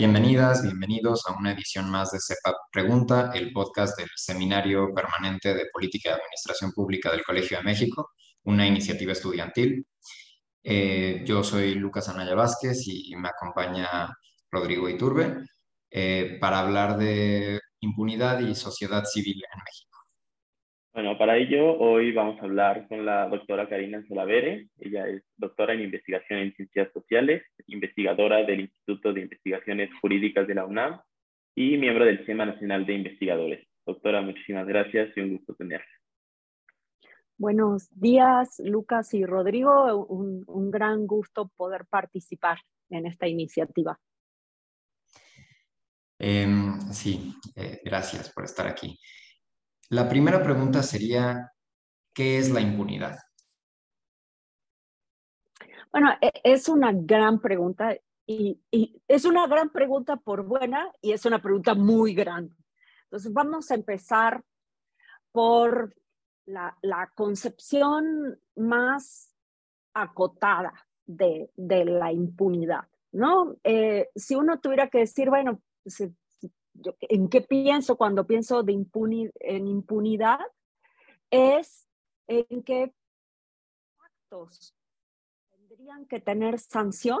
Bienvenidas, bienvenidos a una edición más de CEPA Pregunta, el podcast del Seminario Permanente de Política y Administración Pública del Colegio de México, una iniciativa estudiantil. Eh, yo soy Lucas Anaya Vázquez y me acompaña Rodrigo Iturbe eh, para hablar de impunidad y sociedad civil en México. Bueno, para ello hoy vamos a hablar con la doctora Karina Solavere. Ella es doctora en investigación en ciencias sociales, investigadora del Instituto de Investigaciones Jurídicas de la UNAM y miembro del Sistema Nacional de Investigadores. Doctora, muchísimas gracias y un gusto tenerla. Buenos días, Lucas y Rodrigo. Un, gran gusto poder participar en esta iniciativa. Em, sí, eh, gracias por estar aquí. La primera pregunta sería, ¿qué es la impunidad? Bueno, e, es una gran pregunta y, es una gran pregunta por buena y es una pregunta muy grande. Entonces vamos a empezar por la, concepción más acotada de, la impunidad, ¿no? Eh, si uno tuviera que decir, bueno, en qué pienso cuando pienso de en impunidad es en qué actos tendrían que tener sanción,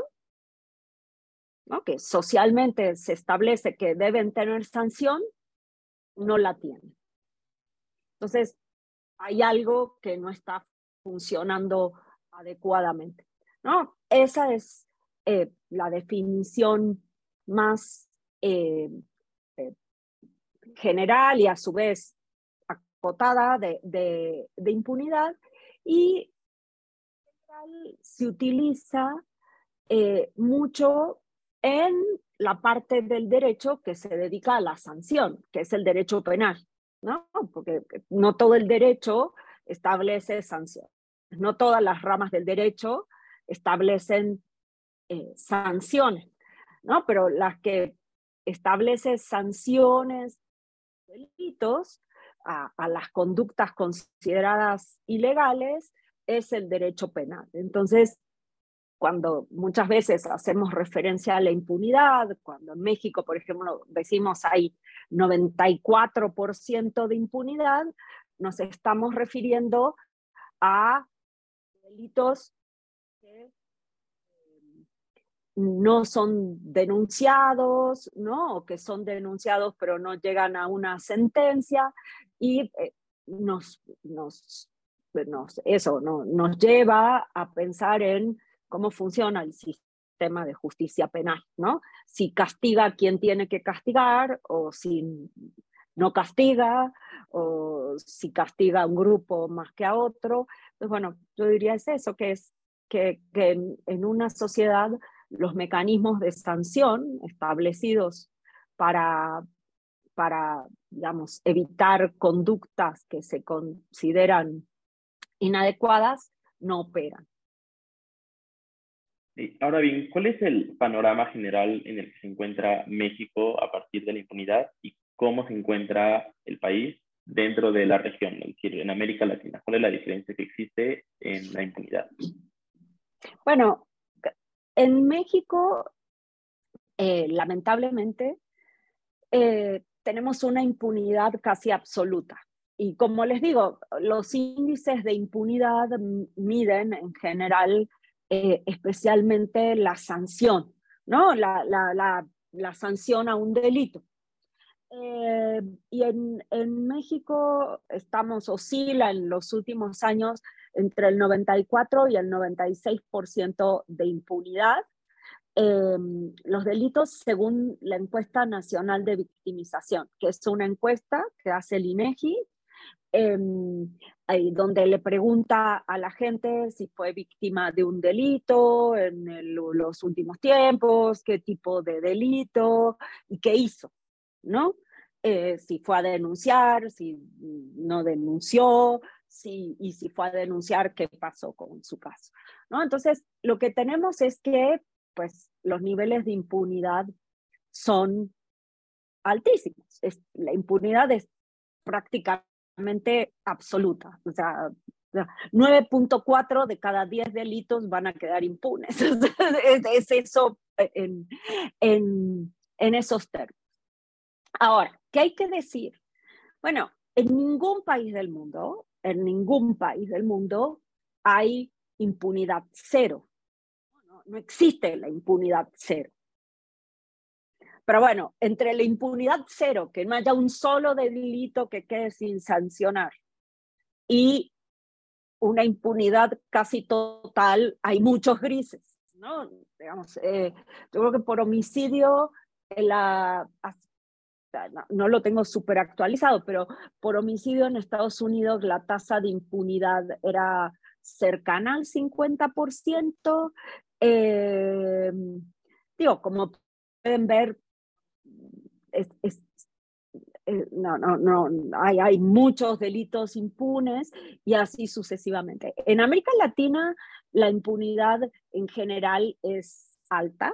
¿no? que socialmente se establece que deben tener sanción, no la tienen. Entonces, hay algo que no está funcionando adecuadamente. ¿no? Esa es eh, la definición más eh, general y a su vez acotada de, impunidad y se utiliza eh, mucho en la parte del derecho que se dedica a la sanción, que es el derecho penal, ¿no? Porque no todo el derecho establece sanción. No todas las ramas del derecho establecen eh, sanciones, ¿no? Pero las que establecen sanciones delitos, a, las conductas consideradas ilegales, es el derecho penal. Entonces, cuando muchas veces hacemos referencia a la impunidad, cuando en México, por ejemplo, decimos hay 94% de impunidad, nos estamos refiriendo a delitos no son denunciados, ¿no? O que son denunciados pero no llegan a una sentencia y eh, nos, nos, eso no, nos lleva a pensar en cómo funciona el sistema de justicia penal, ¿no? Si castiga a quien tiene que castigar o si no castiga o si castiga a un grupo más que a otro. Pues bueno, yo diría es eso, que es que, en una sociedad los mecanismos de sanción establecidos para, para digamos, evitar conductas que se consideran inadecuadas no operan. Ahora bien, ¿cuál es el panorama general en el que se encuentra México a partir de la impunidad y cómo se encuentra el país dentro de la región, es decir, en América Latina? ¿Cuál es la diferencia que existe en la impunidad? Bueno, en México, eh, lamentablemente, eh, tenemos una impunidad casi absoluta. Y como les digo, los índices de impunidad miden en general eh, especialmente la sanción, ¿no? La, la, sanción a un delito. Y en, en, México estamos, oscila en los últimos años entre el 94 y el 96% de impunidad. Em, los delitos según la encuesta nacional de victimización, que es una encuesta que hace el INEGI, em, donde le pregunta a la gente si fue víctima de un delito en los últimos tiempos, qué tipo de delito y qué hizo, ¿no? Eh, si fue a denunciar, si no denunció, y si fue a denunciar qué pasó con su caso. ¿no? Entonces, lo que tenemos es que pues, los niveles de impunidad son altísimos. la impunidad es prácticamente absoluta. O sea, 9.4 de cada 10 delitos van a quedar impunes. es, eso en, en esos términos. Ahora, ¿qué hay que decir? Bueno, en ningún país del mundo, en ningún país del mundo hay impunidad cero. No, existe la impunidad cero. Pero bueno, entre la impunidad cero, que no haya un solo delito que quede sin sancionar, y una impunidad casi total, hay muchos grises, ¿no? Digamos, eh, yo creo que por homicidio, la, no, lo tengo súper actualizado, pero por homicidio en Estados Unidos la tasa de impunidad era cercana al 50%. Eh, digo, como pueden ver, eh, no, no, no, hay, hay muchos delitos impunes y así sucesivamente. En América Latina la impunidad en general es alta,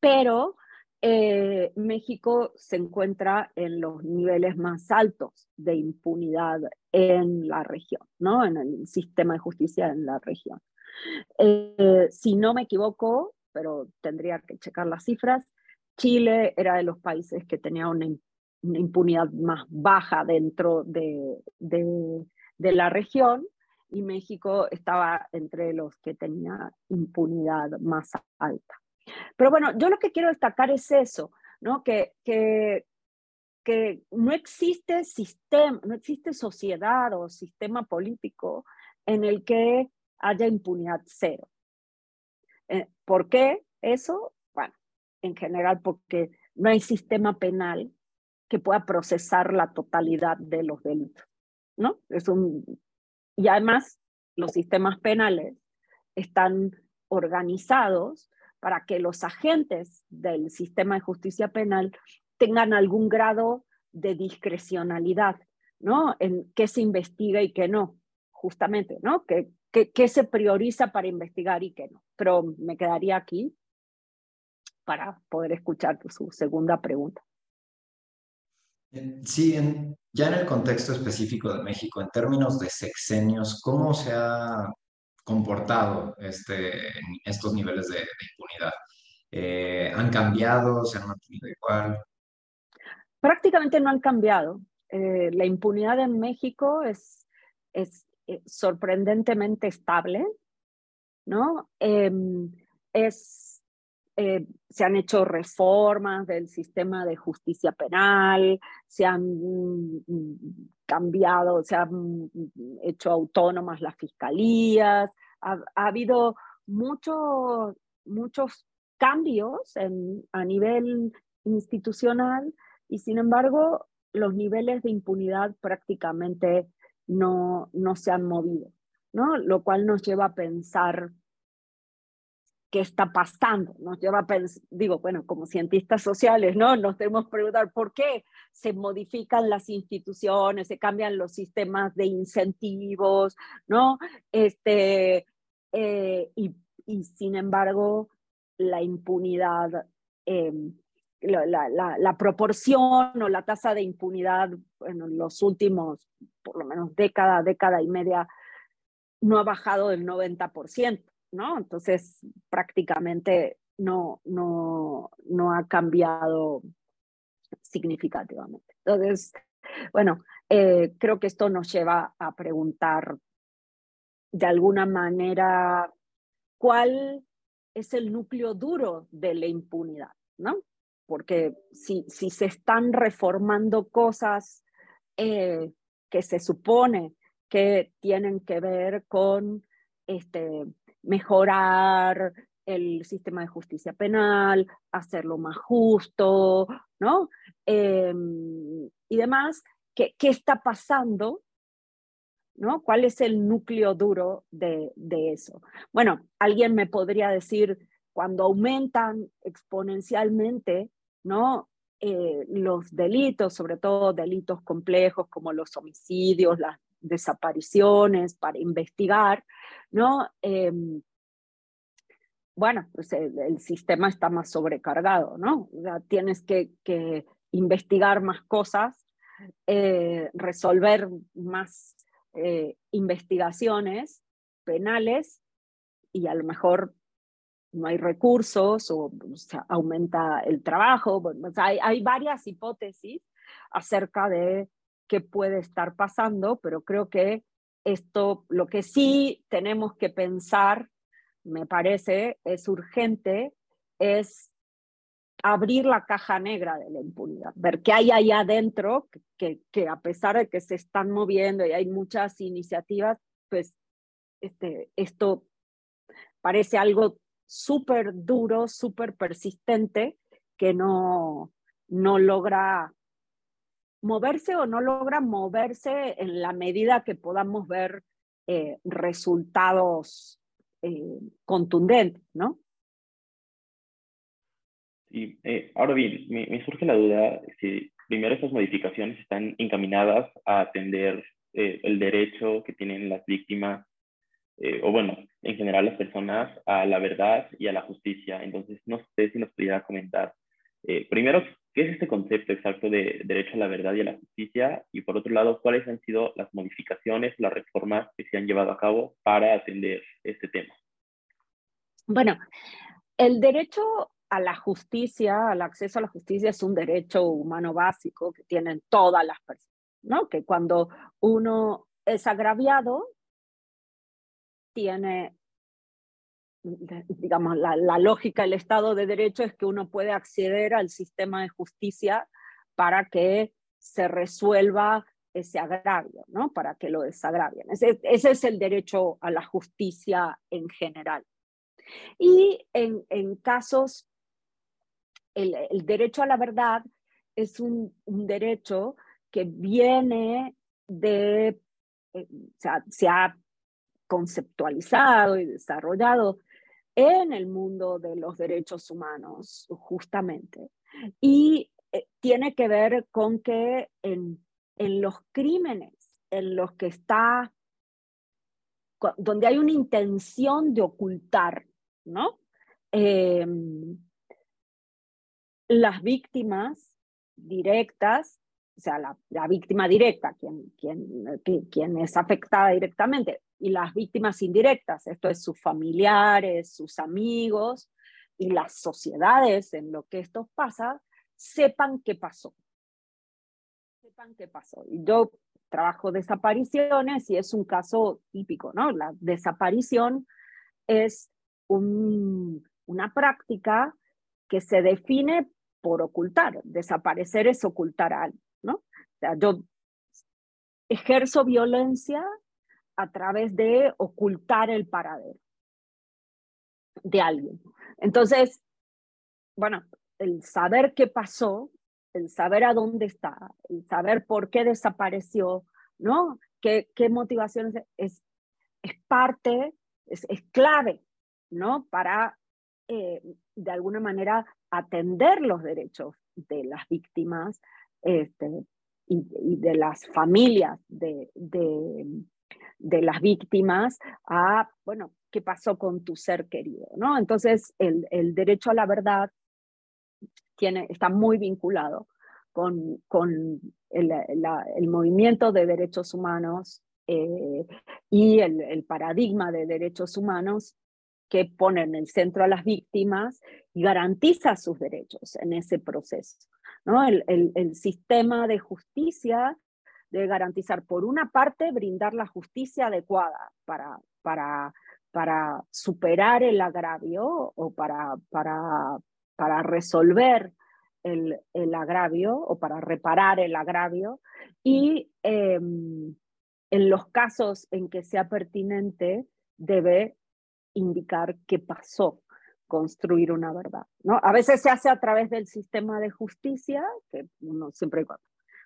pero eh, México se encuentra en los niveles más altos de impunidad en la región, ¿no? En el sistema de justicia en la región. Eh, si no me equivoco, pero tendría que checar las cifras, Chile era de los países que tenía una, impunidad más baja dentro de, de, la región y México estaba entre los que tenía impunidad más alta. Pero bueno, yo lo que quiero destacar es eso, ¿no? Que, que, que no existe sistema, no existe sociedad o sistema político en el que haya impunidad cero. Eh, ¿Por qué eso? en general porque no hay sistema penal que pueda procesar la totalidad de los delitos, ¿no? Es un, y además los sistemas penales están organizados para que los agentes del sistema de justicia penal tengan algún grado de discrecionalidad, ¿no? En qué se investiga y qué no, justamente, ¿no? ¿Qué, qué se prioriza para investigar y qué no? Pero me quedaría aquí para poder escuchar su segunda pregunta. Sí, ya en el contexto específico de México, en términos de sexenios, ¿cómo se ha comportado este, estos niveles de, impunidad? Eh, ¿Han cambiado? ¿Se han mantenido igual? Prácticamente no han cambiado. Eh, la impunidad en México es, es eh, sorprendentemente estable, ¿no? Em, es eh, se han hecho reformas del sistema de justicia penal, se han mm, cambiado, se han hecho autónomas las fiscalías, ha, habido muchos muchos cambios a nivel institucional y sin embargo los niveles de impunidad prácticamente no, no se han movido, ¿no? lo cual nos lleva a pensar qué está pasando. Nos lleva a pensar, digo, bueno, como cientistas sociales, ¿no? Nos tenemos que preguntar por qué se modifican las instituciones, se cambian los sistemas de incentivos, ¿no? Este, eh, y, sin embargo, la impunidad, em, la, la, la, proporción o la tasa de impunidad en los últimos, por lo menos década, década y media, no ha bajado del 90%. ¿No? Entonces, prácticamente no, no, no ha cambiado significativamente. Entonces, bueno, eh, creo que esto nos lleva a preguntar de alguna manera cuál es el núcleo duro de la impunidad, ¿no? Porque si, si se están reformando cosas eh, que se supone que tienen que ver con este, mejorar el sistema de justicia penal, hacerlo más justo, ¿no? Em, y demás, ¿qué, ¿qué, está pasando? ¿no? ¿Cuál es el núcleo duro de, de eso? Bueno, alguien me podría decir, cuando aumentan exponencialmente, ¿no? Eh, los delitos, sobre todo delitos complejos como los homicidios, las desapariciones, para investigar, ¿no? Em, bueno, pues el, sistema está más sobrecargado, ¿no? tienes que, investigar más cosas, eh, resolver más eh, investigaciones penales y a lo mejor no hay recursos o, aumenta el trabajo. hay, hay varias hipótesis acerca de qué puede estar pasando, pero creo que esto, lo que sí tenemos que pensar, me parece, es urgente, es abrir la caja negra de la impunidad, ver qué hay allá adentro, que, a pesar de que se están moviendo y hay muchas iniciativas, pues este, esto parece algo súper duro, súper persistente, que no, no logra moverse o no logra moverse en la medida que podamos ver eh, resultados eh, contundentes, ¿no? Sí, eh, ahora bien, me, surge la duda si primero estas modificaciones están encaminadas a atender el derecho que tienen las víctimas, o bueno, en general las personas, a la verdad y a la justicia. Entonces, no sé si nos pudiera comentar primero ¿Qué es este concepto exacto de derecho a la verdad y a la justicia? Y por otro lado, ¿cuáles han sido las modificaciones, las reformas que se han llevado a cabo para atender este tema? Bueno, el derecho a la justicia, al acceso a la justicia es un derecho humano básico que tienen todas las personas, ¿no? Que cuando uno es agraviado, tiene digamos, la, lógica del Estado de Derecho es que uno puede acceder al sistema de justicia para que se resuelva ese agravio, ¿no? Para que lo desagravien. Ese, es el derecho a la justicia en general. Y en, casos, el, derecho a la verdad es un, derecho que viene de, eh, se ha conceptualizado y desarrollado en el mundo de los derechos humanos, justamente. Y eh, tiene que ver con que en, en los crímenes en los que está, donde hay una intención de ocultar, ¿no? Em, las víctimas directas, sea, la, víctima directa, quien, quien, quien es afectada directamente, y las víctimas indirectas, esto es sus familiares, sus amigos y las sociedades en lo que esto pasa, sepan qué pasó. Sepan qué pasó. Yo trabajo desapariciones y es un caso típico, ¿no? La desaparición es una práctica que se define por ocultar. Desaparecer es ocultar a alguien, ¿no? O sea, yo ejerzo violencia a través de ocultar el paradero de alguien. Entonces, bueno, el saber qué pasó, el saber a dónde está, el saber por qué desapareció, ¿no? ¿Qué, motivaciones es, es parte, es, es clave, ¿no? Para, eh, de alguna manera, atender los derechos de las víctimas este, y, y, de las familias de, de, de las víctimas a, bueno, ¿qué pasó con tu ser querido? ¿no? Entonces, el, el derecho a la verdad tiene, está muy vinculado con, con el, el, movimiento de derechos humanos eh, y el, el, paradigma de derechos humanos que pone en el centro a las víctimas y garantiza sus derechos en ese proceso. ¿No? El, el sistema de justicia de garantizar, por una parte, brindar la justicia adecuada para, para, para superar el agravio o para, para, para resolver el, el, agravio o para reparar el agravio y em, en los casos en que sea pertinente debe indicar qué pasó, construir una verdad. ¿no? A veces se hace a través del sistema de justicia, que uno siempre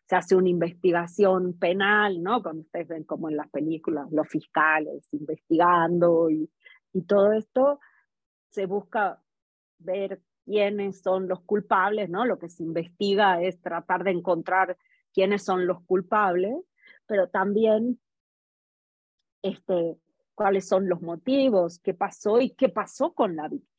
se hace una investigación penal, ¿no? Cuando ustedes ven como en las películas, los fiscales investigando y, y todo esto, se busca ver quiénes son los culpables, ¿no? Lo que se investiga es tratar de encontrar quiénes son los culpables, pero también este, cuáles son los motivos, qué pasó y qué pasó con la víctima.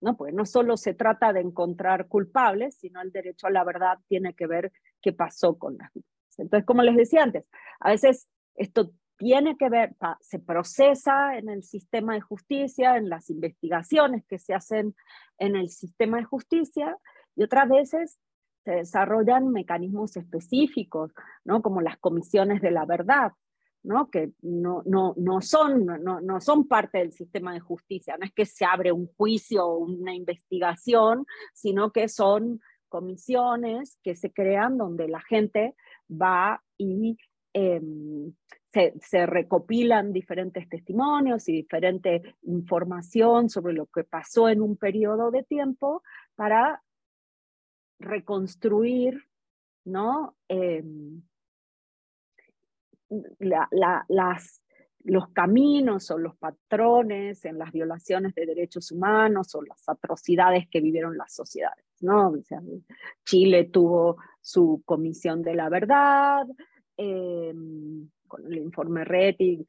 ¿No? Porque no solo se trata de encontrar culpables, sino el derecho a la verdad tiene que ver qué pasó con las víctimas. Entonces, como les decía antes, a veces esto tiene que ver, se procesa en el sistema de justicia, en las investigaciones que se hacen en el sistema de justicia, y otras veces se desarrollan mecanismos específicos, ¿no? como las comisiones de la verdad, ¿no? que no, no, no, son, no, no son parte del sistema de justicia, no es que se abre un juicio o una investigación, sino que son comisiones que se crean donde la gente va y em, se, se, recopilan diferentes testimonios y diferente información sobre lo que pasó en un periodo de tiempo para reconstruir ¿no? Las, los caminos o los patrones en las violaciones de derechos humanos o las atrocidades que vivieron las sociedades. ¿no? Chile tuvo su comisión de la verdad, em, con el informe RETI,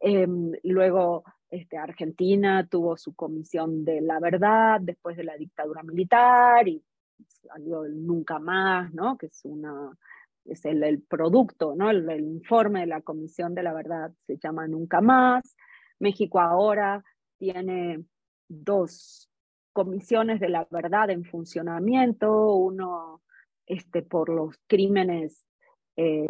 em, luego este, Argentina tuvo su comisión de la verdad después de la dictadura militar y salió el Nunca Más, ¿no? que es una es el, producto, ¿no? El, informe de la Comisión de la Verdad se llama Nunca Más. México ahora tiene dos comisiones de la verdad en funcionamiento, uno este, por los crímenes eh,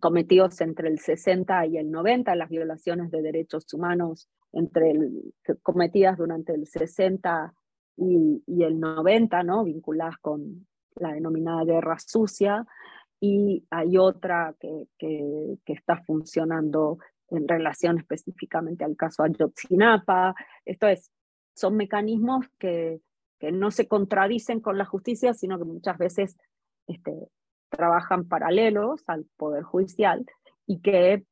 cometidos entre el 60 y el 90, las violaciones de derechos humanos entre el, cometidas durante el 60 y, y, el 90, ¿no? vinculadas con la denominada guerra sucia, y hay otra que, que, está funcionando en relación específicamente al caso Ayotzinapa. Esto es, son mecanismos que, que no se contradicen con la justicia, sino que muchas veces este, trabajan paralelos al Poder Judicial y que,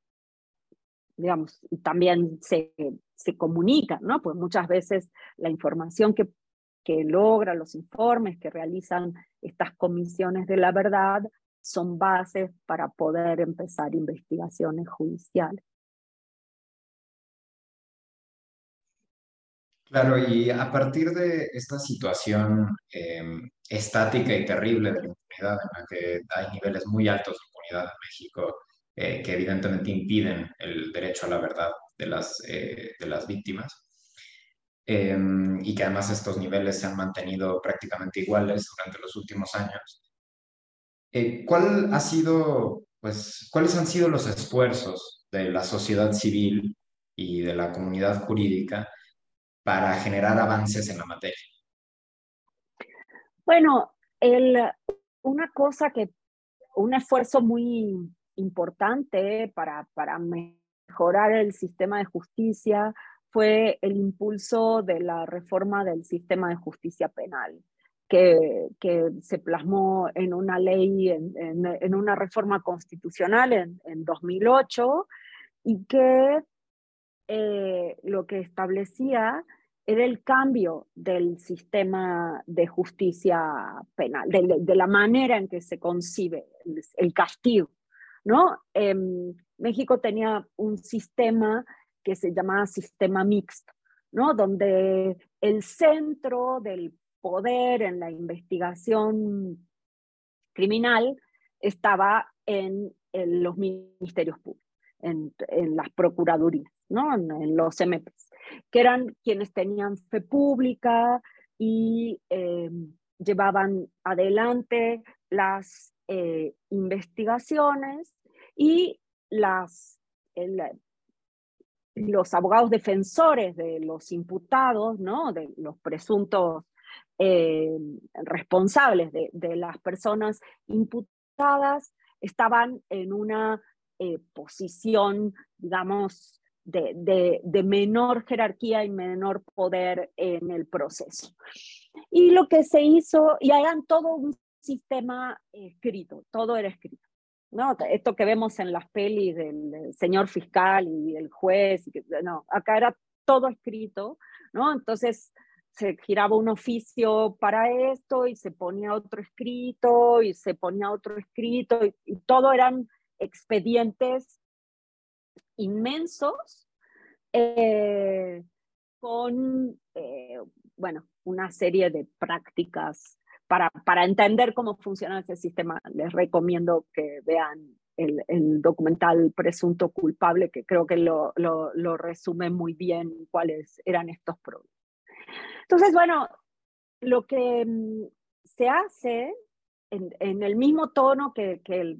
digamos, también se, se comunican, ¿no? Pues muchas veces la información que, que logra, los informes que realizan estas comisiones de la verdad, son bases para poder empezar investigaciones judiciales. Claro, y a partir de esta situación em, estática y terrible de la impunidad, en la que hay niveles muy altos de impunidad en México, eh, que evidentemente impiden el derecho a la verdad de las, eh, de las víctimas, em, y que además estos niveles se han mantenido prácticamente iguales durante los últimos años, eh, ¿cuál ha sido, pues, ¿cuáles han sido los esfuerzos de la sociedad civil y de la comunidad jurídica para generar avances en la materia? Bueno, el, una cosa que, un esfuerzo muy importante para, para mejorar el sistema de justicia fue el impulso de la reforma del sistema de justicia penal que, se plasmó en una ley, en, una reforma constitucional en, 2008 y que eh, lo que establecía era el cambio del sistema de justicia penal, de, la manera en que se concibe el, castigo. ¿no? Em, México tenía un sistema que se llamaba sistema mixto, ¿no? donde el centro del poder en la investigación criminal estaba en, los ministerios públicos, en, las procuradurías, ¿no? en, los MPs, que eran quienes tenían fe pública y eh, llevaban adelante las eh, investigaciones y las, los abogados defensores de los imputados, ¿no? de los presuntos eh, responsables de, las personas imputadas estaban en una eh, posición, digamos, de, menor jerarquía y menor poder en el proceso. Y lo que se hizo, y hagan todo un sistema escrito, todo era escrito. ¿No? Esto que vemos en las pelis del señor fiscal y el juez, no, acá era todo escrito, ¿no? Entonces, se giraba un oficio para esto y se ponía otro escrito y se ponía otro escrito y, todo eran expedientes inmensos eh, con, eh, bueno, una serie de prácticas para, para, entender cómo funciona ese sistema. Les recomiendo que vean el, documental Presunto Culpable, que creo que lo, lo, resume muy bien cuáles eran estos problemas. Entonces, bueno, lo que mm, se hace en, el mismo tono que, que,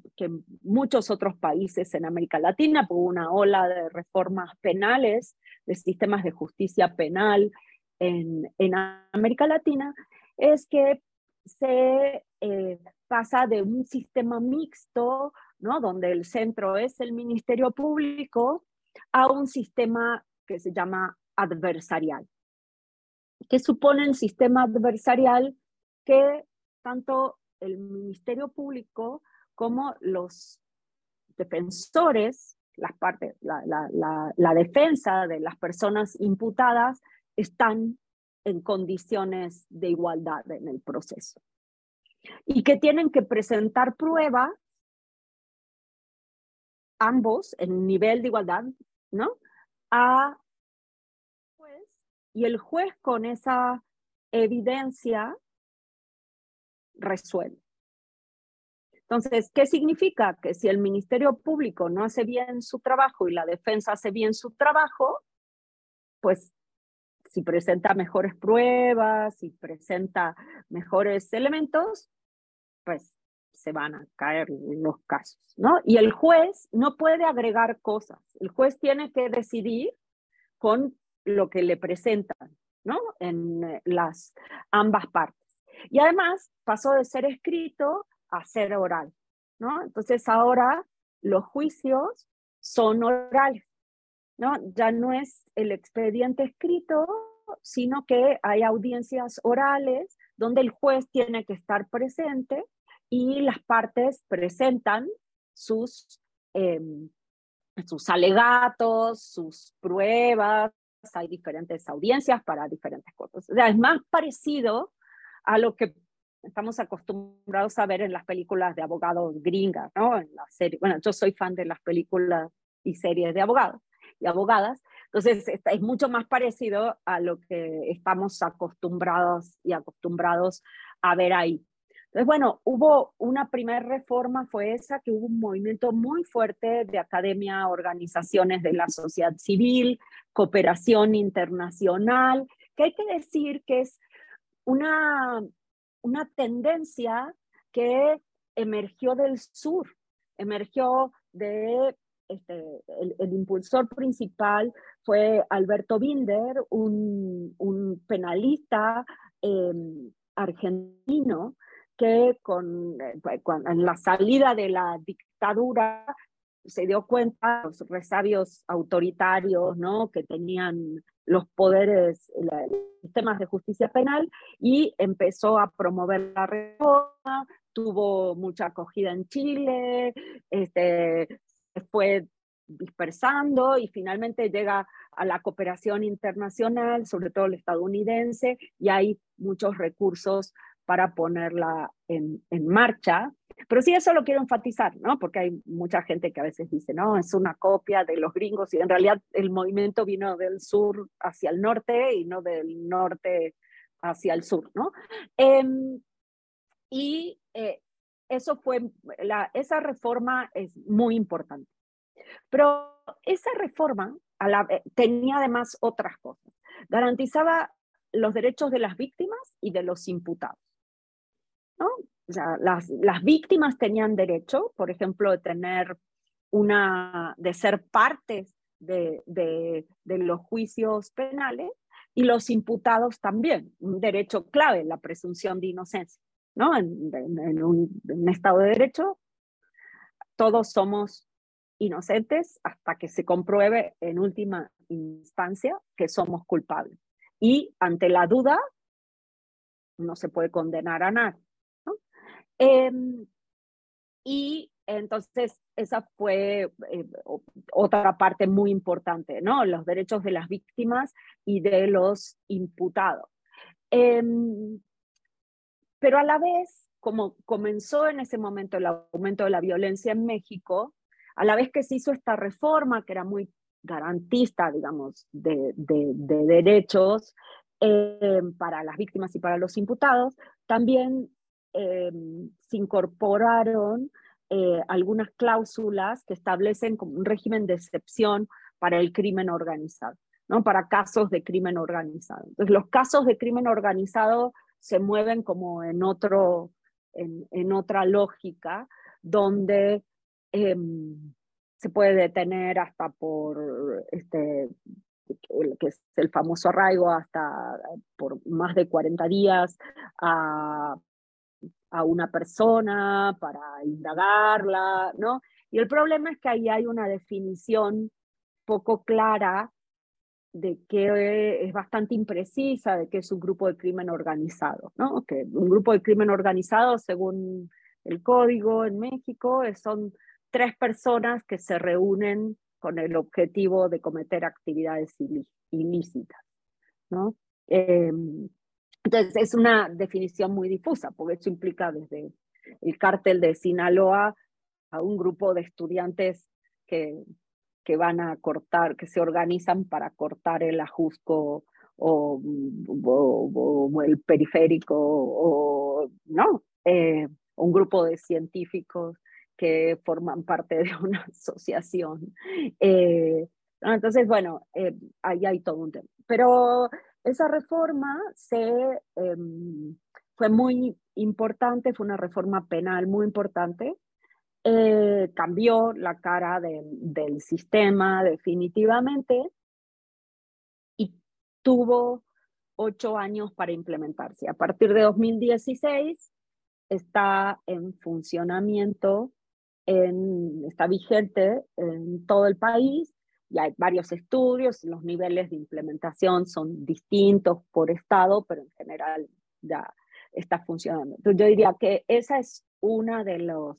muchos otros países en América Latina, hubo una ola de reformas penales, de sistemas de justicia penal en, en América Latina, es que se eh, pasa de un sistema mixto, ¿no? donde el centro es el Ministerio Público, a un sistema que se llama adversarial. que supone el sistema adversarial? Que tanto el Ministerio Público como los defensores, las partes, la defensa de las personas imputadas están en condiciones de igualdad en el proceso. Y que tienen que presentar pruebas, ambos en nivel de igualdad, ¿no? A y el juez con esa evidencia resuelve. Entonces, ¿qué significa? Que si el Ministerio Público no hace bien su trabajo y la defensa hace bien su trabajo, pues si presenta mejores pruebas, si presenta mejores elementos, pues se van a caer los casos, ¿no? Y el juez no puede agregar cosas. El juez tiene que decidir con lo que le presentan, ¿no? En eh, las ambas partes. Y además pasó de ser escrito a ser oral, ¿no? Entonces ahora los juicios son orales. ¿No? Ya no es el expediente escrito, sino que hay audiencias orales donde el juez tiene que estar presente y las partes presentan sus, em, sus alegatos, sus pruebas, hay diferentes audiencias para diferentes cosas. es más parecido a lo que estamos acostumbrados a ver en las películas de abogados gringas, ¿no? En la serie. Bueno, yo soy fan de las películas y series de abogados abogadas. Entonces, es mucho más parecido a lo que estamos acostumbrados y acostumbrados a ver ahí. Entonces, bueno, hubo una primera reforma, fue esa, que hubo un movimiento muy fuerte de academia, organizaciones de la sociedad civil, cooperación internacional, que hay que decir que es una, una tendencia que emergió del sur, emergió de este, el, impulsor principal fue Alberto Binder, un, penalista em, argentino que eh, en la salida de la dictadura se dio cuenta de los resabios autoritarios ¿no? que tenían los poderes, los sistemas de justicia penal y empezó a promover la reforma, tuvo mucha acogida en Chile, este, fue dispersando y finalmente llega a la cooperación internacional, sobre todo el estadounidense, y hay muchos recursos para ponerla en, en, marcha. Pero sí, eso lo quiero enfatizar, ¿no? Porque hay mucha gente que a veces dice, no, es una copia de los gringos y en realidad el movimiento vino del sur hacia el norte y no del norte hacia el sur, ¿no? Em, y eh, eso fue, esa reforma es muy importante. Pero esa reforma tenía además otras cosas. Garantizaba los derechos de las víctimas y de los imputados. ¿no? las, las víctimas tenían derecho, por ejemplo, de tener una, de ser partes de, de los juicios penales y los imputados también, un derecho clave, la presunción de inocencia. ¿No? En, un, Estado de Derecho, todos somos inocentes hasta que se compruebe en última instancia que somos culpables. Y ante la duda, no se puede condenar a nadie. Em, y entonces esa fue eh, otra parte muy importante, ¿no? Los derechos de las víctimas y de los imputados. Em, pero a la vez, como comenzó en ese momento el aumento de la violencia en México, a la vez que se hizo esta reforma, que era muy garantista, digamos, de, derechos eh, para las víctimas y para los imputados, también eh, se incorporaron eh, algunas cláusulas que establecen como un régimen de excepción para el crimen organizado, ¿no? para casos de crimen organizado. Entonces, los casos de crimen organizado se mueven como en, otro, en, otra lógica, donde em, se puede detener hasta por este, que es el famoso arraigo, hasta por más de 40 días a, a una persona para indagarla, ¿no? Y el problema es que ahí hay una definición poco clara de que es bastante imprecisa de que es un grupo de crimen organizado, ¿no? Que un grupo de crimen organizado, según el código en México, son tres personas que se reúnen con el objetivo de cometer actividades ilícitas, ¿no? Em, entonces es una definición muy difusa, porque eso implica desde el cártel de Sinaloa a un grupo de estudiantes que, que van a cortar, que se organizan para cortar el ajusco o, o, el periférico, o no, eh, un grupo de científicos que forman parte de una asociación. Eh, entonces, bueno, eh, ahí hay todo un tema. Pero esa reforma se, em, fue muy importante, fue una reforma penal muy importante, eh, cambió la cara del sistema definitivamente y tuvo ocho años para implementarse. A partir de 2016 está en funcionamiento está vigente en todo el país y hay varios estudios, los niveles de implementación son distintos por estado, pero en general ya está funcionando. Yo diría que esa es una de los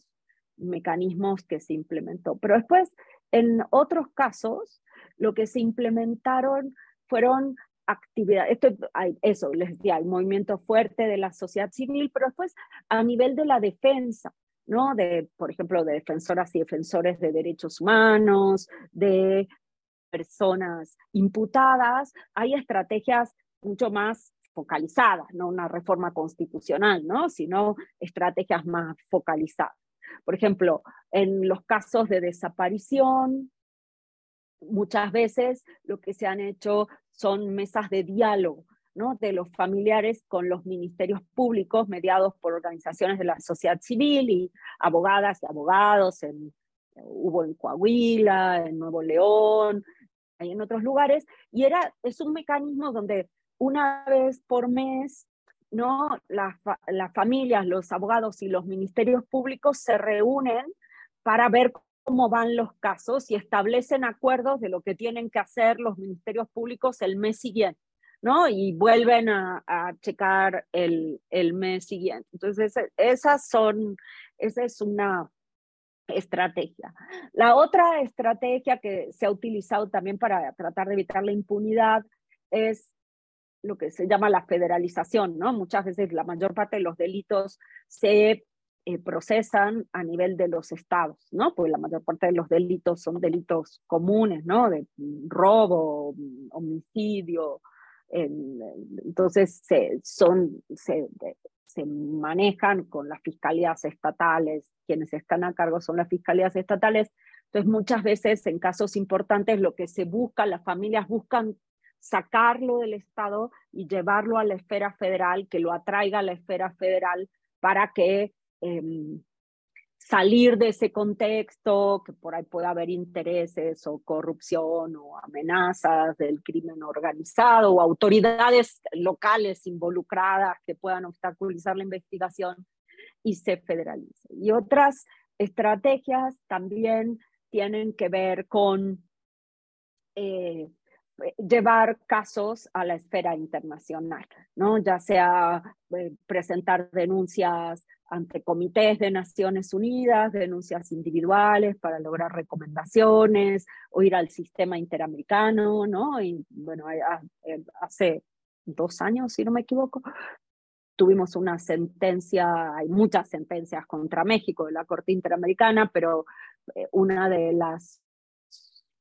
mecanismos que se implementó. Pero después, en otros casos, lo que se implementaron fueron actividades, esto, hay, eso, les decía, el movimiento fuerte de la sociedad civil, pero después a nivel de la defensa, ¿no? De, por ejemplo, de defensoras y defensores de derechos humanos, de personas imputadas, hay estrategias mucho más focalizadas, no una reforma constitucional, ¿no? sino estrategias más focalizadas. Por ejemplo, en los casos de desaparición, muchas veces lo que se han hecho son mesas de diálogo de los familiares con los ministerios públicos mediados por organizaciones de la sociedad civil y abogadas y abogados, en, hubo en Coahuila, en Nuevo León, y en otros lugares, y era, es un mecanismo donde una vez por mes ¿no? Las, las, familias, los abogados y los ministerios públicos se reúnen para ver cómo van los casos y establecen acuerdos de lo que tienen que hacer los ministerios públicos el mes siguiente. ¿no? Y vuelven a, checar el, el, mes siguiente. Entonces, esas son, esa es una estrategia. La otra estrategia que se ha utilizado también para tratar de evitar la impunidad es lo que se llama la federalización, ¿no? Muchas veces la mayor parte de los delitos se eh, procesan a nivel de los estados, ¿no? Pues la mayor parte de los delitos son delitos comunes, ¿no? De robo, homicidio, entonces se, son, se, se manejan con las fiscalías estatales, quienes están a cargo son las fiscalías estatales, entonces muchas veces en casos importantes lo que se busca, las familias buscan sacarlo del Estado y llevarlo a la esfera federal, que lo atraiga a la esfera federal para que em, salir de ese contexto, que por ahí pueda haber intereses o corrupción o amenazas del crimen organizado o autoridades locales involucradas que puedan obstaculizar la investigación y se federalice. Y otras estrategias también tienen que ver con eh, llevar casos a la esfera internacional, ¿no? ya sea eh, presentar denuncias ante comités de Naciones Unidas, denuncias individuales para lograr recomendaciones, o ir al sistema interamericano, ¿no? Y bueno, ah, eh, hace dos años, si no me equivoco, tuvimos una sentencia, hay muchas sentencias contra México de la Corte Interamericana, pero eh, una de las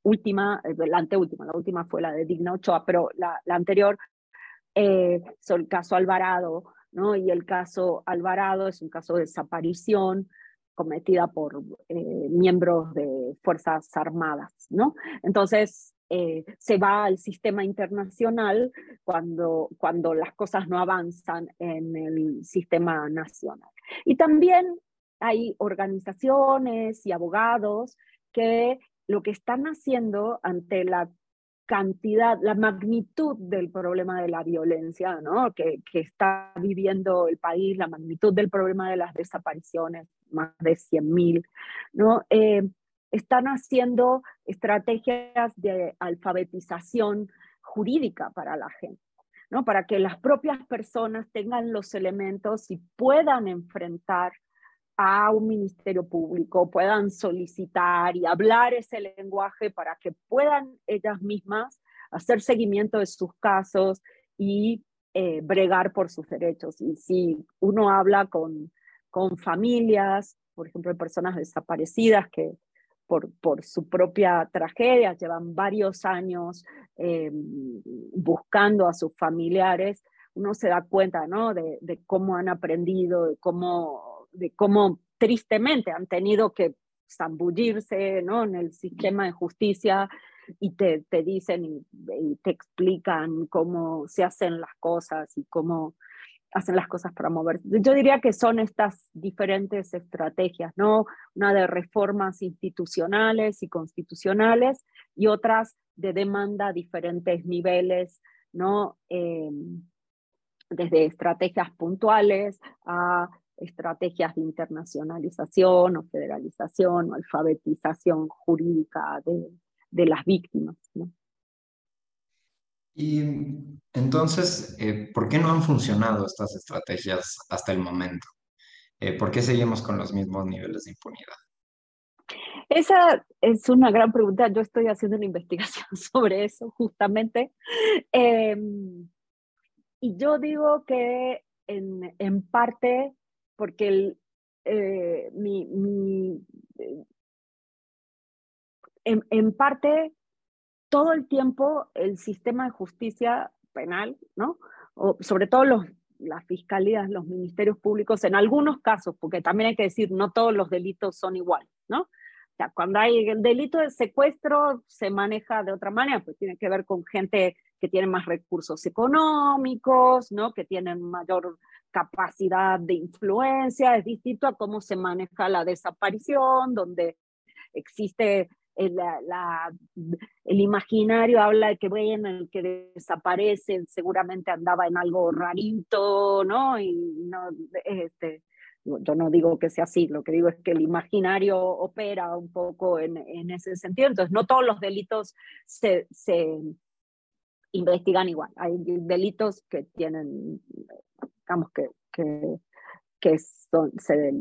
últimas, eh, la anteúltima, la última fue la de Digna Ochoa, pero la, la anterior, eh, el caso Alvarado, ¿no? Y el caso Alvarado es un caso de desaparición cometida por eh, miembros de Fuerzas Armadas, ¿no? Entonces, eh, se va al sistema internacional cuando, cuando las cosas no avanzan en el sistema nacional. Y también hay organizaciones y abogados que lo que están haciendo ante la cantidad, la magnitud del problema de la violencia ¿no? que, que, está viviendo el país, la magnitud del problema de las desapariciones, más de 100.000, ¿no? Eh, están haciendo estrategias de alfabetización jurídica para la gente, ¿no? para que las propias personas tengan los elementos y puedan enfrentar a un ministerio público, puedan solicitar y hablar ese lenguaje para que puedan ellas mismas hacer seguimiento de sus casos y eh, bregar por sus derechos. Y si uno habla con, con familias, por ejemplo, personas desaparecidas que por, por su propia tragedia llevan varios años eh, buscando a sus familiares, uno se da cuenta ¿no? de, de cómo han aprendido, de cómo de cómo tristemente han tenido que zambullirse ¿no? en el sistema de justicia y te, te dicen y, te explican cómo se hacen las cosas y cómo hacen las cosas para moverse. Yo diría que son estas diferentes estrategias, ¿no? Una de reformas institucionales y constitucionales y otras de demanda a diferentes niveles, ¿no? Eh, desde estrategias puntuales a estrategias de internacionalización o federalización o alfabetización jurídica de, de las víctimas. ¿no? Y entonces, eh, ¿por qué no han funcionado estas estrategias hasta el momento? Eh, ¿Por qué seguimos con los mismos niveles de impunidad? Esa es una gran pregunta. Yo estoy haciendo una investigación sobre eso justamente. Em, y yo digo que en, en parte porque el, eh, mi, mi, eh, en, en, parte, todo el tiempo el sistema de justicia penal, ¿no? O sobre todo los, las fiscalías, los ministerios públicos, en algunos casos, porque también hay que decir, no todos los delitos son iguales, ¿no? O sea, cuando hay el delito de secuestro se maneja de otra manera, pues tiene que ver con gente que tiene más recursos económicos, ¿no? Que tienen mayor capacidad de influencia, es distinto a cómo se maneja la desaparición, donde existe el, imaginario, habla de que bueno, el que desaparece seguramente andaba en algo rarito, ¿no? Y no, este, yo no digo que sea así, lo que digo es que el imaginario opera un poco en, ese sentido, entonces no todos los delitos se investigan igual, hay delitos que tienen digamos, que, que, se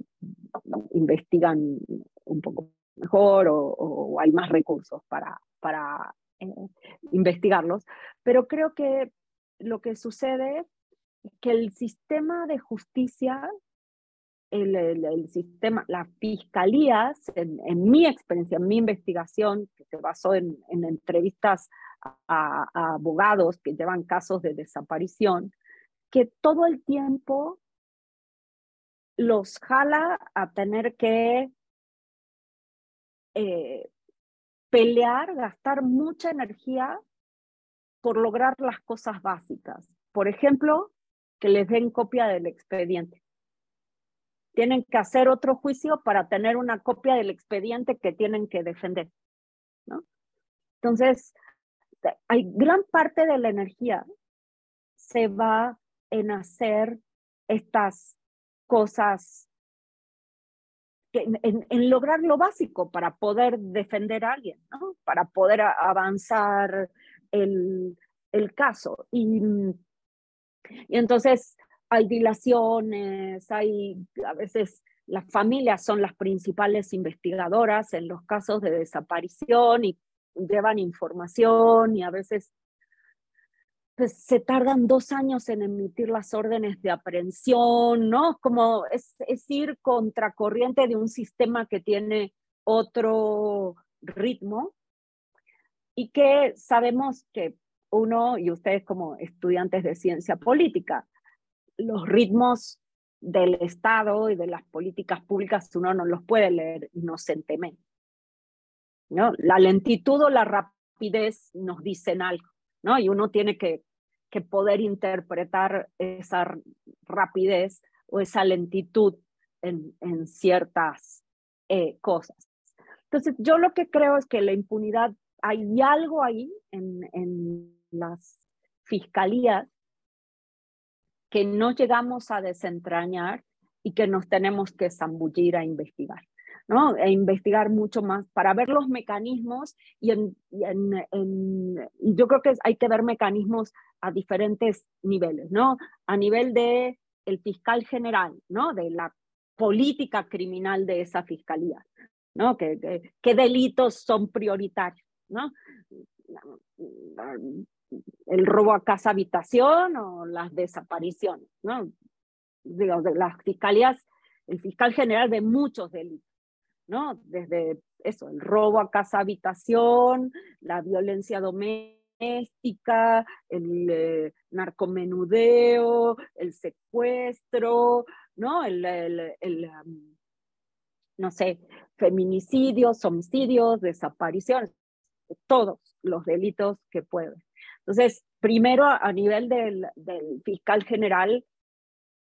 investigan un poco mejor o, hay más recursos para, para eh, investigarlos. Pero creo que lo que sucede es que el sistema de justicia, el, el, sistema, las fiscalías, en, mi experiencia, en mi investigación, que se basó en entrevistas a, abogados que llevan casos de desaparición, que todo el tiempo los jala a tener que eh, pelear, gastar mucha energía por lograr las cosas básicas. Por ejemplo, que les den copia del expediente. Tienen que hacer otro juicio para tener una copia del expediente que tienen que defender. ¿no? Entonces, hay gran parte de la energía se va en hacer estas cosas, en, lograr lo básico para poder defender a alguien, ¿no? para poder avanzar el, el caso. Y, y entonces hay dilaciones, hay a veces las familias son las principales investigadoras en los casos de desaparición y llevan información y a veces pues, se tardan dos años en emitir las órdenes de aprehensión, ¿no? Como es, es ir contracorriente de un sistema que tiene otro ritmo y que sabemos que uno y ustedes como estudiantes de ciencia política, los ritmos del Estado y de las políticas públicas uno no los puede leer inocentemente. ¿No? La lentitud o la rapidez nos dicen algo, ¿no? y uno tiene que, poder interpretar esa rapidez o esa lentitud en, en ciertas eh, cosas. Entonces, yo lo que creo es que la impunidad, hay algo ahí en, en las fiscalías que no llegamos a desentrañar y que nos tenemos que zambullir a investigar, ¿no? E investigar mucho más para ver los mecanismos y, yo creo que hay que ver mecanismos a diferentes niveles, ¿no? A nivel de fiscal general, ¿no? De la política criminal de esa fiscalía, ¿no? ¿Qué, delitos son prioritarios, ¿no? el robo a casa habitación o las desapariciones, ¿no? De las fiscalías, el fiscal general ve muchos delitos, ¿no? Desde eso, el robo a casa habitación, la violencia doméstica, el eh, narcomenudeo, el secuestro, ¿no? El, el, no sé, feminicidios, homicidios, desapariciones, todos los delitos que pueden. Entonces, primero a nivel del, fiscal general,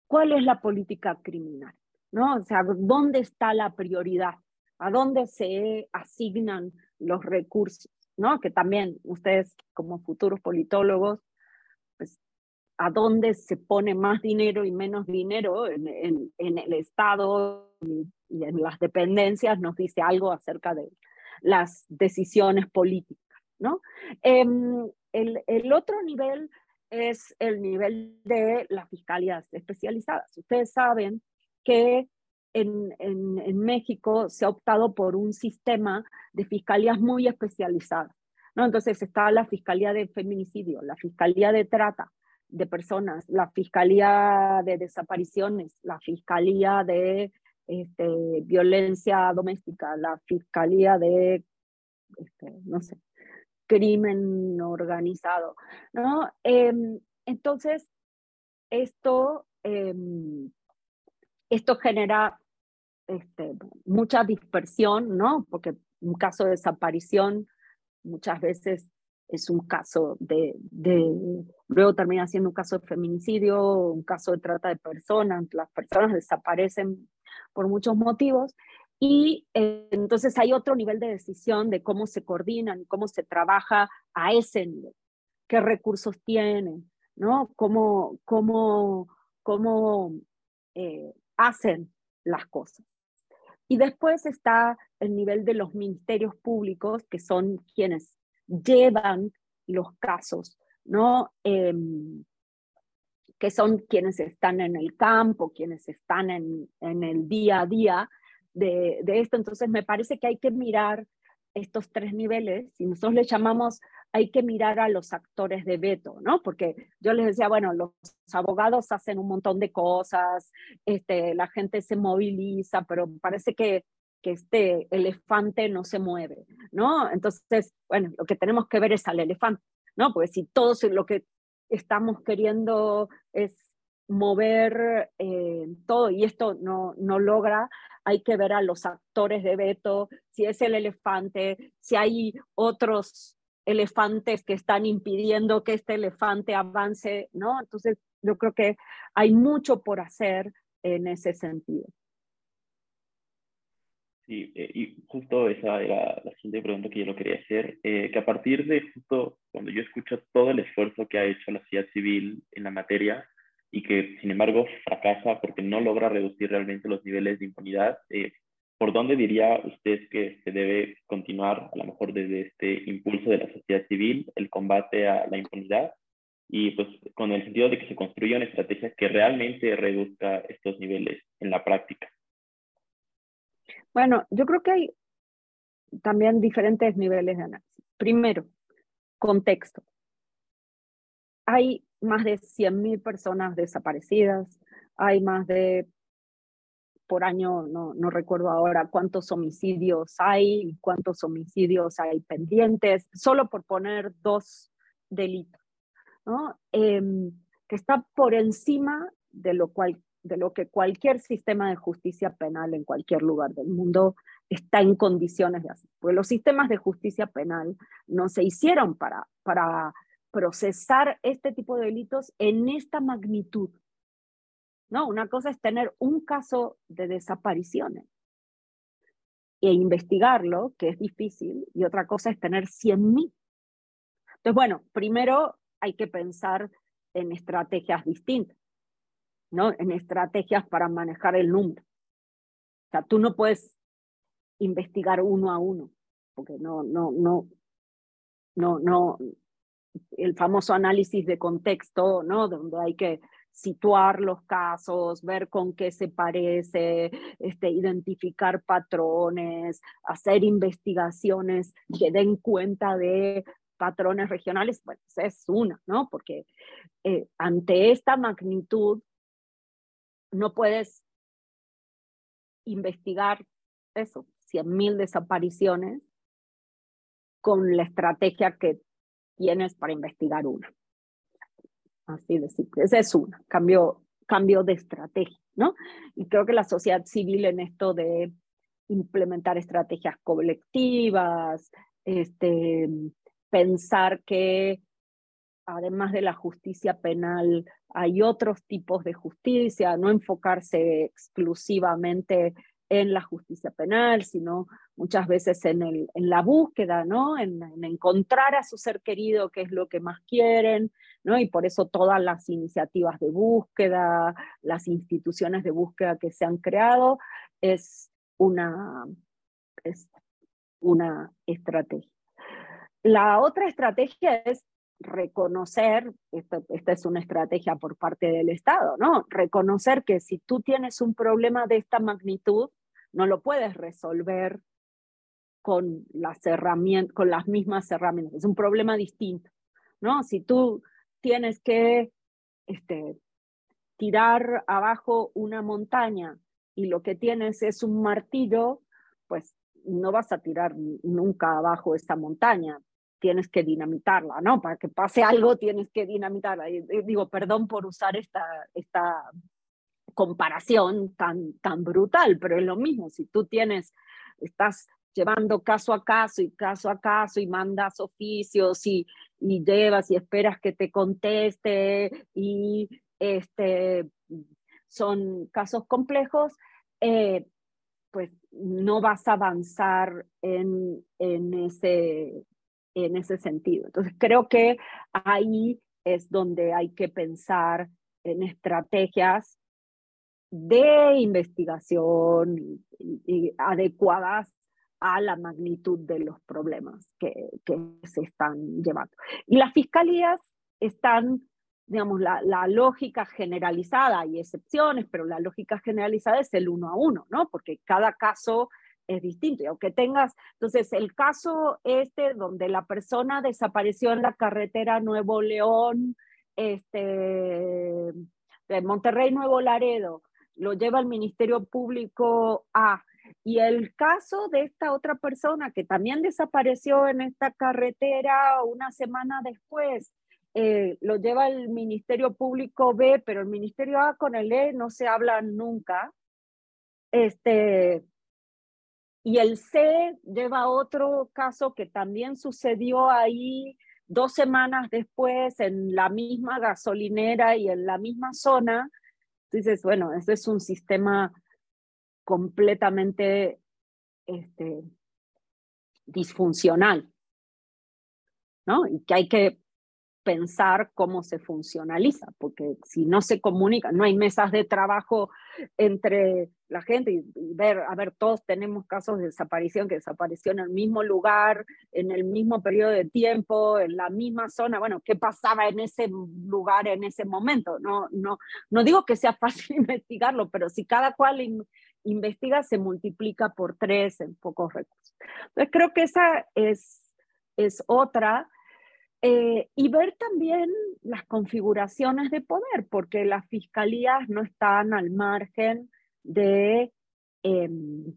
¿cuál es la política criminal? ¿No? O sea, ¿dónde está la prioridad? ¿A dónde se asignan los recursos? ¿No? Que también ustedes como futuros politólogos, pues, ¿a dónde se pone más dinero y menos dinero en, el Estado y, en las dependencias? Nos dice algo acerca de las decisiones políticas, ¿no? Em, el, otro nivel es el nivel de las fiscalías especializadas. Ustedes saben que en, México se ha optado por un sistema de fiscalías muy especializadas. ¿no? Entonces está la Fiscalía de Feminicidio, la Fiscalía de Trata de Personas, la Fiscalía de Desapariciones, la Fiscalía de este, Violencia Doméstica, la Fiscalía de, este, no sé, crimen organizado, ¿no? Em, entonces, esto, em, esto genera este, mucha dispersión, ¿no? Porque un caso de desaparición muchas veces es un caso de, luego termina siendo un caso de feminicidio, un caso de trata de personas, las personas desaparecen por muchos motivos y eh, entonces hay otro nivel de decisión de cómo se coordinan, cómo se trabaja a ese nivel, qué recursos tienen, ¿no? Cómo, cómo, cómo eh, hacen las cosas. Y después está el nivel de los ministerios públicos, que son quienes llevan los casos, ¿no? Em, que son quienes están en el campo, quienes están en, en el día a día de, esto. Entonces, me parece que hay que mirar estos tres niveles y nosotros le llamamos, hay que mirar a los actores de veto, ¿no? Porque yo les decía, bueno, los abogados hacen un montón de cosas, este, la gente se moviliza, pero parece que, que este elefante no se mueve, ¿no? Entonces, bueno, lo que tenemos que ver es al elefante, ¿no? Porque si todos lo que estamos queriendo es mover eh, todo y esto no, no logra, hay que ver a los actores de veto, si es el elefante, si hay otros elefantes que están impidiendo que este elefante avance, ¿no? Entonces, yo creo que hay mucho por hacer en ese sentido. Sí, eh, y justo esa era la siguiente pregunta que yo lo quería hacer, eh, que a partir de justo cuando yo escucho todo el esfuerzo que ha hecho la sociedad civil en la materia, y que sin embargo fracasa porque no logra reducir realmente los niveles de impunidad. Eh, ¿Por dónde diría usted que se debe continuar, a lo mejor desde este impulso de la sociedad civil, el combate a la impunidad? Y pues con el sentido de que se construya una estrategia que realmente reduzca estos niveles en la práctica. Bueno, yo creo que hay también diferentes niveles de análisis. Primero, contexto. Hay más de 100.000 personas desaparecidas, hay más de, por año, no, no recuerdo ahora cuántos homicidios hay, cuántos homicidios hay pendientes, solo por poner dos delitos. Em, que está por encima de lo cual de lo que cualquier sistema de justicia penal en cualquier lugar del mundo está en condiciones de hacer. Porque los sistemas de justicia penal no se hicieron para, para procesar este tipo de delitos en esta magnitud. ¿No? Una cosa es tener un caso de desapariciones e investigarlo, que es difícil, y otra cosa es tener 100.000. Entonces, bueno, primero hay que pensar en estrategias distintas, ¿no? En estrategias para manejar el número. O sea, tú no puedes investigar uno a uno, porque no, no, no, no, no, el famoso análisis de contexto, ¿no? Donde hay que situar los casos, ver con qué se parece, este, identificar patrones, hacer investigaciones que den cuenta de patrones regionales, bueno, es una, ¿no? Porque eh, ante esta magnitud no puedes investigar eso, 100.000 desapariciones con la estrategia que tienes para investigar una. Así de simple. Esa es una, cambio, cambio de estrategia, ¿no? Y creo que la sociedad civil en esto de implementar estrategias colectivas, este, pensar que además de la justicia penal hay otros tipos de justicia, no enfocarse exclusivamente en la justicia penal, sino muchas veces en, el, en la búsqueda, ¿no? En, encontrar a su ser querido, que es lo que más quieren, ¿no? Y por eso todas las iniciativas de búsqueda, las instituciones de búsqueda que se han creado, es una, es una estrategia. La otra estrategia es reconocer, esta, esta, es una estrategia por parte del Estado, ¿no? Reconocer que si tú tienes un problema de esta magnitud, no lo puedes resolver con las, con las mismas herramientas, es un problema distinto, ¿no? Si tú tienes que este, tirar abajo una montaña y lo que tienes es un martillo, pues no vas a tirar nunca abajo esta montaña, tienes que dinamitarla, ¿no? Para que pase algo tienes que dinamitarla. Digo, perdón por usar esta, esta comparación tan, tan brutal, pero es lo mismo, si tú tienes, estás llevando caso a caso y caso a caso y mandas oficios y, y llevas y esperas que te conteste y este, son casos complejos, eh, pues no vas a avanzar en, en, ese, en ese sentido. Entonces creo que ahí es donde hay que pensar en estrategias de investigación adecuadas a la magnitud de los problemas que, se están llevando. Y las fiscalías están, digamos, la, la, lógica generalizada, hay excepciones, pero la lógica generalizada es el uno a uno, ¿no? Porque cada caso es distinto. Y aunque tengas, entonces el caso este donde la persona desapareció en la carretera Nuevo León, este, de Monterrey Nuevo Laredo, lo lleva al Ministerio Público A. Y el caso de esta otra persona que también desapareció en esta carretera una semana después, eh, lo lleva al Ministerio Público B, pero el Ministerio A con el E no se hablan nunca. Este, y el C lleva otro caso que también sucedió ahí dos semanas después en la misma gasolinera y en la misma zona. Entonces, bueno, ese es un sistema completamente este, disfuncional, ¿no? Y que hay que pensar cómo se funcionaliza, porque si no se comunica, no hay mesas de trabajo entre la gente y, ver, a ver, todos tenemos casos de desaparición que desapareció en el mismo lugar, en el mismo periodo de tiempo, en la misma zona, bueno, ¿qué pasaba en ese lugar en ese momento? No, no, no digo que sea fácil investigarlo, pero si cada cual investiga, se multiplica por tres en pocos recursos. Entonces creo que esa es, es otra. Eh, y ver también las configuraciones de poder, porque las fiscalías no están al margen de em,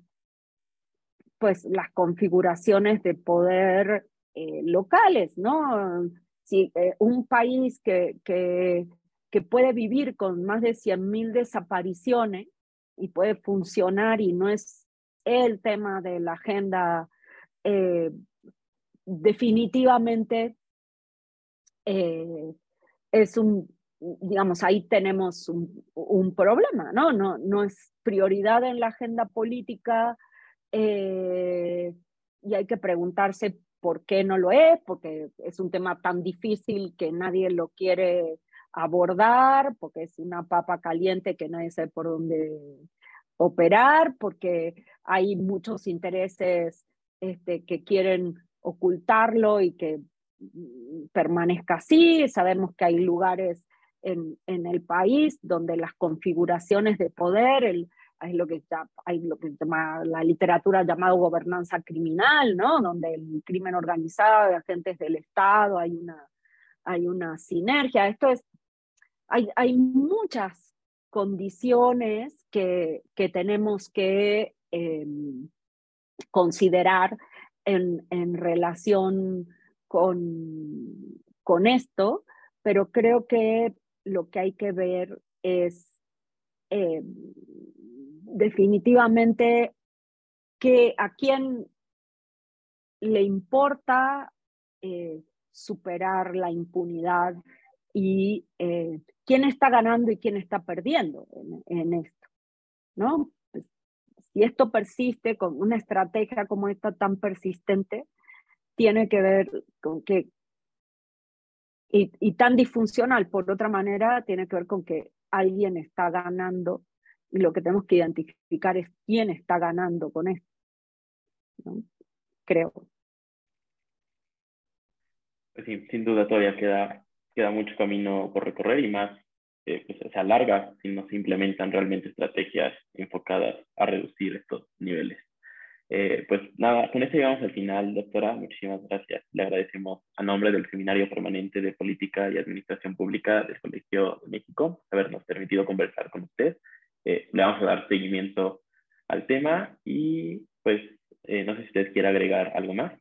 pues las configuraciones de poder eh, locales, ¿no? Si eh, un país que, que que puede vivir con más de 100.000 desapariciones y puede funcionar y no es el tema de la agenda, definitivamente eh, es un, digamos, ahí tenemos un, problema, ¿no? ¿no? No es prioridad en la agenda política eh, y hay que preguntarse por qué no lo es, porque es un tema tan difícil que nadie lo quiere abordar, porque es una papa caliente que nadie sabe por dónde operar, porque hay muchos intereses este, que quieren ocultarlo y que permanezca así. Sabemos que hay lugares en, en el país donde las configuraciones de poder, el, hay lo que, hay lo que la literatura llamado gobernanza criminal, ¿no? donde el crimen organizado de agentes del Estado, hay una, hay una sinergia. Esto es, hay, hay muchas condiciones que, que tenemos que em, considerar en, en relación con, con esto, pero creo que lo que hay que ver es em, definitivamente que a quién le importa eh, superar la impunidad y eh, quién está ganando y quién está perdiendo en, esto, ¿no? Pues, si esto persiste con una estrategia como esta tan persistente, tiene que ver con que, y, tan disfuncional por otra manera, tiene que ver con que alguien está ganando y lo que tenemos que identificar es quién está ganando con esto. Creo. Pues sin duda todavía queda, queda mucho camino por recorrer y más eh, pues, se alarga si no se implementan realmente estrategias enfocadas a reducir estos niveles. Eh, pues nada, con esto llegamos al final, doctora. Muchísimas gracias. Le agradecemos a nombre del Seminario Permanente de Política y Administración Pública del Colegio de México habernos permitido conversar con usted. Eh, le vamos a dar seguimiento al tema y pues eh, no sé si usted quiere agregar algo más.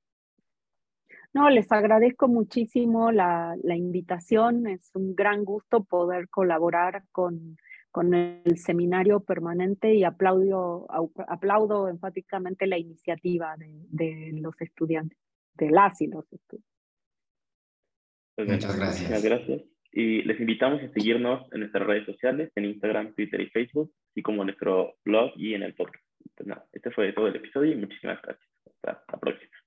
No, les agradezco muchísimo la, la invitación. Es un gran gusto poder colaborar con, con el seminario permanente y aplaudo, aplaudo enfáticamente la iniciativa de, de los estudiantes, de las y los estudiantes. Pues, muchas gracias. Muchas gracias. Y les invitamos a seguirnos en nuestras redes sociales, en Instagram, Twitter y Facebook, así como en nuestro blog y en el podcast. Pues nada, este fue todo el episodio y muchísimas gracias. Hasta la próxima.